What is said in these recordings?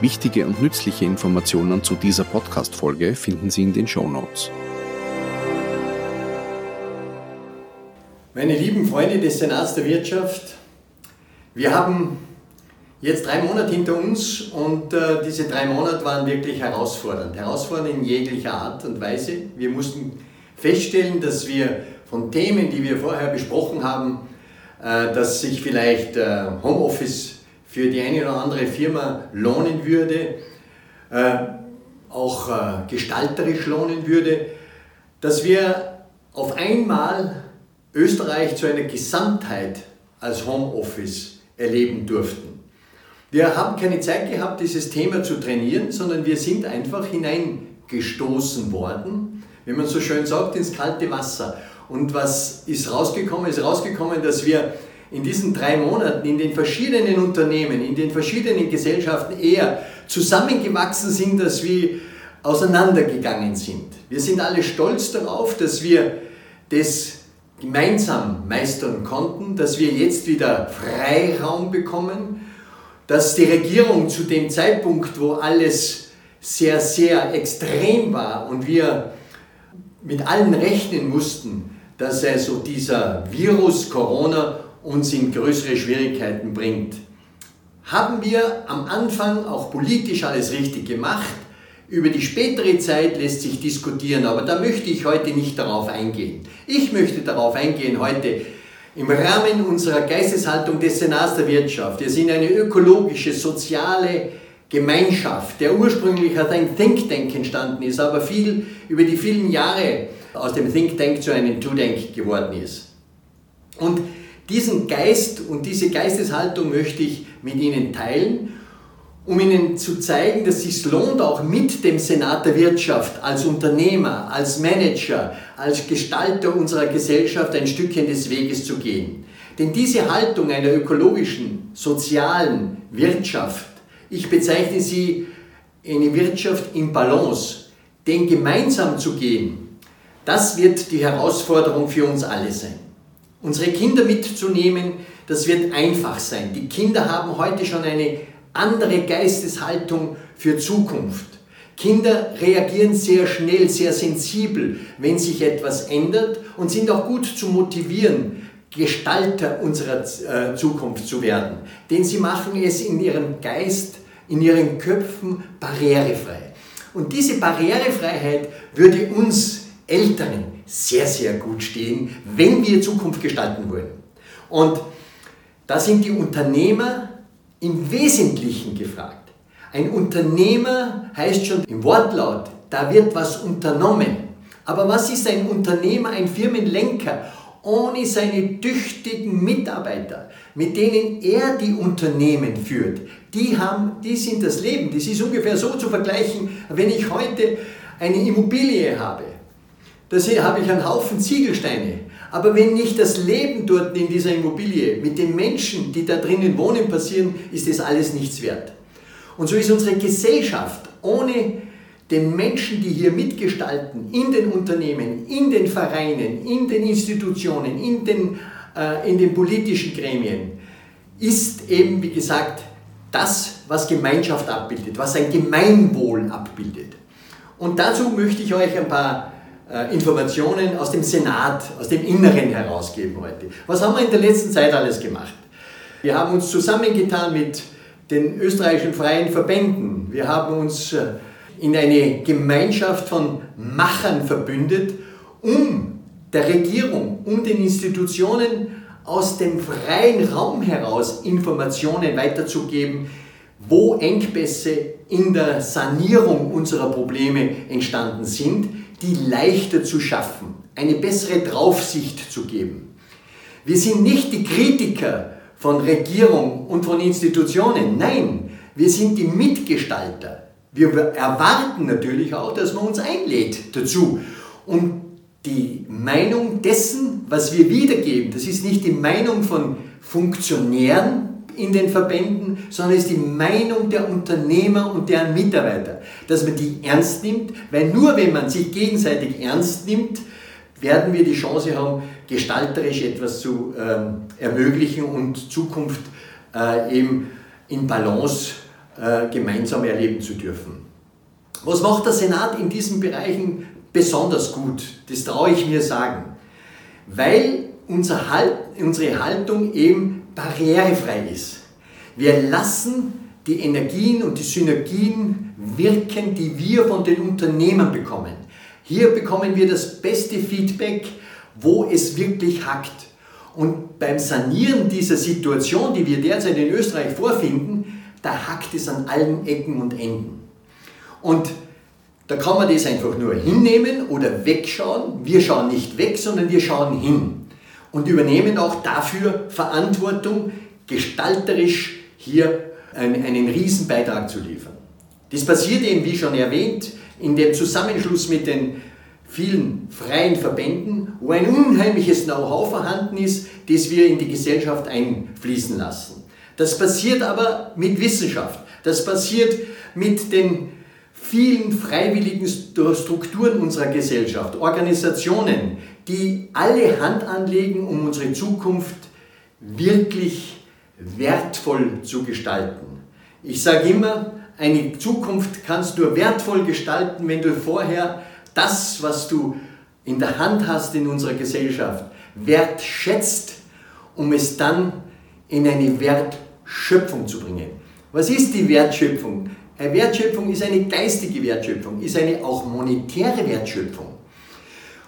Wichtige und nützliche Informationen zu dieser Podcast-Folge finden Sie in den Show Notes. Meine lieben Freunde des Senats der Wirtschaft, wir haben jetzt drei Monate hinter uns und äh, diese drei Monate waren wirklich herausfordernd. Herausfordernd in jeglicher Art und Weise. Wir mussten feststellen, dass wir von Themen, die wir vorher besprochen haben, äh, dass sich vielleicht äh, Homeoffice für die eine oder andere Firma lohnen würde, äh, auch äh, gestalterisch lohnen würde, dass wir auf einmal Österreich zu einer Gesamtheit als Homeoffice erleben durften. Wir haben keine Zeit gehabt, dieses Thema zu trainieren, sondern wir sind einfach hineingestoßen worden, wie man so schön sagt, ins kalte Wasser. Und was ist rausgekommen? Ist rausgekommen, dass wir in diesen drei Monaten in den verschiedenen Unternehmen, in den verschiedenen Gesellschaften eher zusammengewachsen sind, als wir auseinandergegangen sind. Wir sind alle stolz darauf, dass wir das gemeinsam meistern konnten, dass wir jetzt wieder Freiraum bekommen, dass die Regierung zu dem Zeitpunkt, wo alles sehr, sehr extrem war und wir mit allen rechnen mussten, dass also dieser Virus Corona uns in größere Schwierigkeiten bringt. Haben wir am Anfang auch politisch alles richtig gemacht? Über die spätere Zeit lässt sich diskutieren, aber da möchte ich heute nicht darauf eingehen. Ich möchte darauf eingehen heute im Rahmen unserer Geisteshaltung des Senats der Wirtschaft. Wir sind eine ökologische, soziale Gemeinschaft, der ursprünglich als ein Think Tank entstanden ist, aber viel über die vielen Jahre aus dem Think Tank zu einem To Tank geworden ist. Und diesen Geist und diese Geisteshaltung möchte ich mit Ihnen teilen um Ihnen zu zeigen, dass es sich lohnt, auch mit dem Senat der Wirtschaft als Unternehmer, als Manager, als Gestalter unserer Gesellschaft ein Stückchen des Weges zu gehen. Denn diese Haltung einer ökologischen, sozialen Wirtschaft, ich bezeichne sie eine Wirtschaft in Balance, den gemeinsam zu gehen, das wird die Herausforderung für uns alle sein. Unsere Kinder mitzunehmen, das wird einfach sein. Die Kinder haben heute schon eine andere Geisteshaltung für Zukunft. Kinder reagieren sehr schnell, sehr sensibel, wenn sich etwas ändert und sind auch gut zu motivieren, Gestalter unserer äh, Zukunft zu werden. Denn sie machen es in ihrem Geist, in ihren Köpfen barrierefrei. Und diese Barrierefreiheit würde uns Älteren sehr, sehr gut stehen, wenn wir Zukunft gestalten wollen. Und da sind die Unternehmer im Wesentlichen gefragt. Ein Unternehmer heißt schon im Wortlaut, da wird was unternommen. Aber was ist ein Unternehmer, ein Firmenlenker ohne seine tüchtigen Mitarbeiter, mit denen er die Unternehmen führt? Die, haben, die sind das Leben. Das ist ungefähr so zu vergleichen, wenn ich heute eine Immobilie habe. Da habe ich einen Haufen Ziegelsteine. Aber wenn nicht das Leben dort in dieser Immobilie mit den Menschen, die da drinnen wohnen, passieren, ist das alles nichts wert. Und so ist unsere Gesellschaft ohne den Menschen, die hier mitgestalten, in den Unternehmen, in den Vereinen, in den Institutionen, in den, äh, in den politischen Gremien, ist eben, wie gesagt, das, was Gemeinschaft abbildet, was ein Gemeinwohl abbildet. Und dazu möchte ich euch ein paar Informationen aus dem Senat, aus dem Inneren herausgeben heute. Was haben wir in der letzten Zeit alles gemacht? Wir haben uns zusammengetan mit den österreichischen freien Verbänden. Wir haben uns äh, in eine Gemeinschaft von Machern verbündet, um der Regierung, um den Institutionen aus dem freien Raum heraus Informationen weiterzugeben, wo Engpässe in der Sanierung unserer Probleme entstanden sind die leichter zu schaffen, eine bessere Draufsicht zu geben. Wir sind nicht die Kritiker von Regierung und von Institutionen. Nein, Wir sind die Mitgestalter. Wir erwarten natürlich auch, dass man uns einlädt dazu. Und die Meinung dessen, was wir wiedergeben, das ist nicht die Meinung von Funktionären in den Verbänden, sondern ist die Meinung der Unternehmer und deren Mitarbeiter, dass man die ernst nimmt, weil nur wenn man sich gegenseitig ernst nimmt, werden wir die Chance haben, gestalterisch etwas zu äh, ermöglichen und Zukunft äh, eben in Balance äh, gemeinsam erleben zu dürfen. Was macht der Senat in diesen Bereichen besonders gut? Das traue ich mir sagen. Weil unser halt, unsere Haltung eben barrierefrei ist. Wir lassen die Energien und die Synergien wirken, die wir von den Unternehmen bekommen. Hier bekommen wir das beste Feedback, wo es wirklich hackt. Und beim Sanieren dieser Situation, die wir derzeit in Österreich vorfinden, da hackt es an allen Ecken und Enden. Und da kann man das einfach nur hinnehmen oder wegschauen. Wir schauen nicht weg, sondern wir schauen hin und übernehmen auch dafür Verantwortung, gestalterisch hier einen, einen Riesenbeitrag zu liefern. Das passiert eben, wie schon erwähnt, in dem Zusammenschluss mit den vielen freien Verbänden, wo ein unheimliches Know-how vorhanden ist, das wir in die Gesellschaft einfließen lassen. Das passiert aber mit Wissenschaft. Das passiert mit den vielen freiwilligen Strukturen unserer Gesellschaft, Organisationen, die alle Hand anlegen, um unsere Zukunft wirklich wertvoll zu gestalten. Ich sage immer, eine Zukunft kannst du wertvoll gestalten, wenn du vorher das, was du in der Hand hast in unserer Gesellschaft, wertschätzt, um es dann in eine Wertschöpfung zu bringen. Was ist die Wertschöpfung? Wertschöpfung ist eine geistige Wertschöpfung, ist eine auch monetäre Wertschöpfung.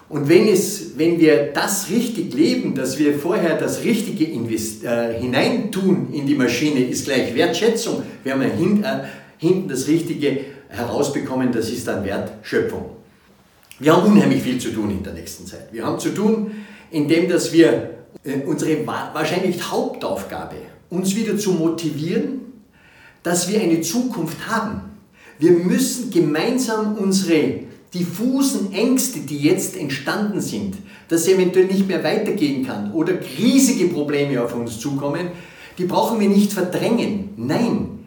Und wenn, es, wenn wir das richtig leben, dass wir vorher das Richtige invest, äh, hineintun in die Maschine, ist gleich Wertschätzung. Wenn wir hin, äh, hinten das Richtige herausbekommen, das ist dann Wertschöpfung. Wir haben unheimlich viel zu tun in der nächsten Zeit. Wir haben zu tun, indem dass wir äh, unsere wahrscheinlich Hauptaufgabe, uns wieder zu motivieren, dass wir eine Zukunft haben. Wir müssen gemeinsam unsere diffusen Ängste, die jetzt entstanden sind, dass es eventuell nicht mehr weitergehen kann oder riesige Probleme auf uns zukommen, die brauchen wir nicht verdrängen. Nein,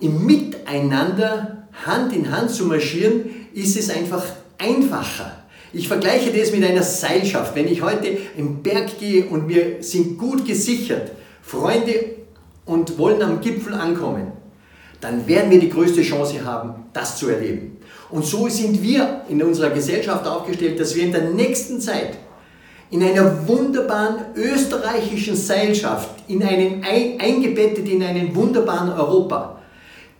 im Miteinander Hand in Hand zu marschieren, ist es einfach einfacher. Ich vergleiche das mit einer Seilschaft. Wenn ich heute im Berg gehe und wir sind gut gesichert, Freunde und wollen am Gipfel ankommen, dann werden wir die größte Chance haben, das zu erleben. Und so sind wir in unserer Gesellschaft aufgestellt, dass wir in der nächsten Zeit in einer wunderbaren österreichischen Seilschaft, in einen, eingebettet in einen wunderbaren Europa,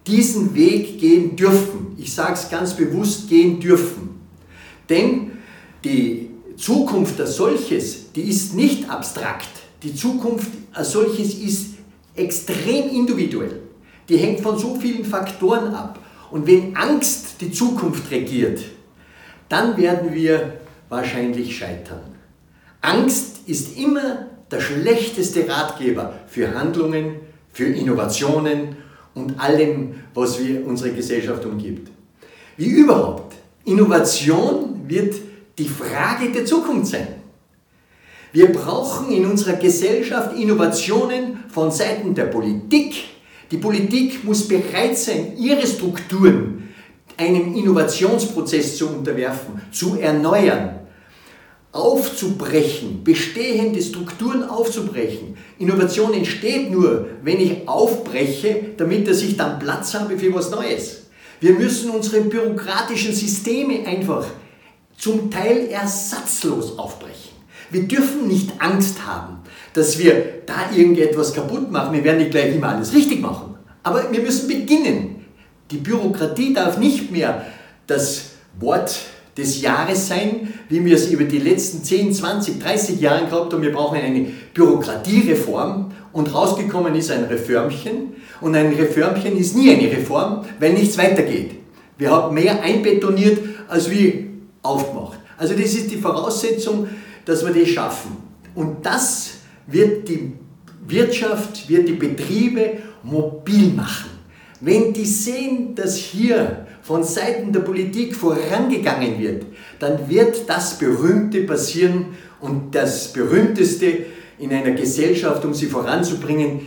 diesen Weg gehen dürfen. Ich sage es ganz bewusst, gehen dürfen. Denn die Zukunft als solches, die ist nicht abstrakt. Die Zukunft als solches ist extrem individuell. Die hängt von so vielen Faktoren ab. Und wenn Angst die Zukunft regiert, dann werden wir wahrscheinlich scheitern. Angst ist immer der schlechteste Ratgeber für Handlungen, für Innovationen und allem, was wir unsere Gesellschaft umgibt. Wie überhaupt, Innovation wird die Frage der Zukunft sein. Wir brauchen in unserer Gesellschaft Innovationen von Seiten der Politik, die Politik muss bereit sein, ihre Strukturen einem Innovationsprozess zu unterwerfen, zu erneuern, aufzubrechen, bestehende Strukturen aufzubrechen. Innovation entsteht nur, wenn ich aufbreche, damit dass ich dann Platz habe für was Neues. Wir müssen unsere bürokratischen Systeme einfach zum Teil ersatzlos aufbrechen. Wir dürfen nicht Angst haben dass wir da irgendetwas kaputt machen. Wir werden nicht gleich immer alles richtig machen. Aber wir müssen beginnen. Die Bürokratie darf nicht mehr das Wort des Jahres sein, wie wir es über die letzten 10, 20, 30 Jahre gehabt haben. Wir brauchen eine Bürokratiereform und rausgekommen ist ein Reformchen. Und ein Reformchen ist nie eine Reform, weil nichts weitergeht. Wir haben mehr einbetoniert, als wie aufgemacht. Also das ist die Voraussetzung, dass wir das schaffen. Und das wird die Wirtschaft, wird die Betriebe mobil machen. wenn die sehen, dass hier von Seiten der Politik vorangegangen wird, dann wird das Berühmte passieren und das Berühmteste in einer Gesellschaft, um sie voranzubringen,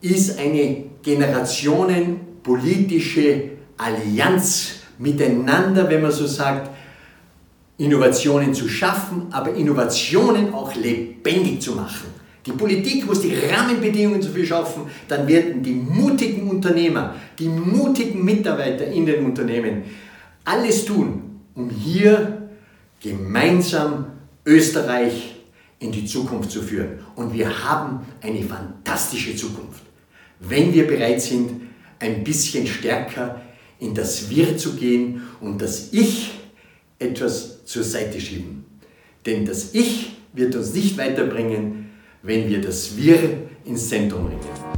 ist eine generationenpolitische Allianz miteinander, wenn man so sagt, Innovationen zu schaffen, aber Innovationen auch lebendig zu machen. Die Politik muss die Rahmenbedingungen dafür schaffen, dann werden die mutigen Unternehmer, die mutigen Mitarbeiter in den Unternehmen alles tun, um hier gemeinsam Österreich in die Zukunft zu führen. Und wir haben eine fantastische Zukunft, wenn wir bereit sind, ein bisschen stärker in das Wir zu gehen und das Ich etwas zur Seite schieben. Denn das Ich wird uns nicht weiterbringen, wenn wir das Wir ins Zentrum bringen.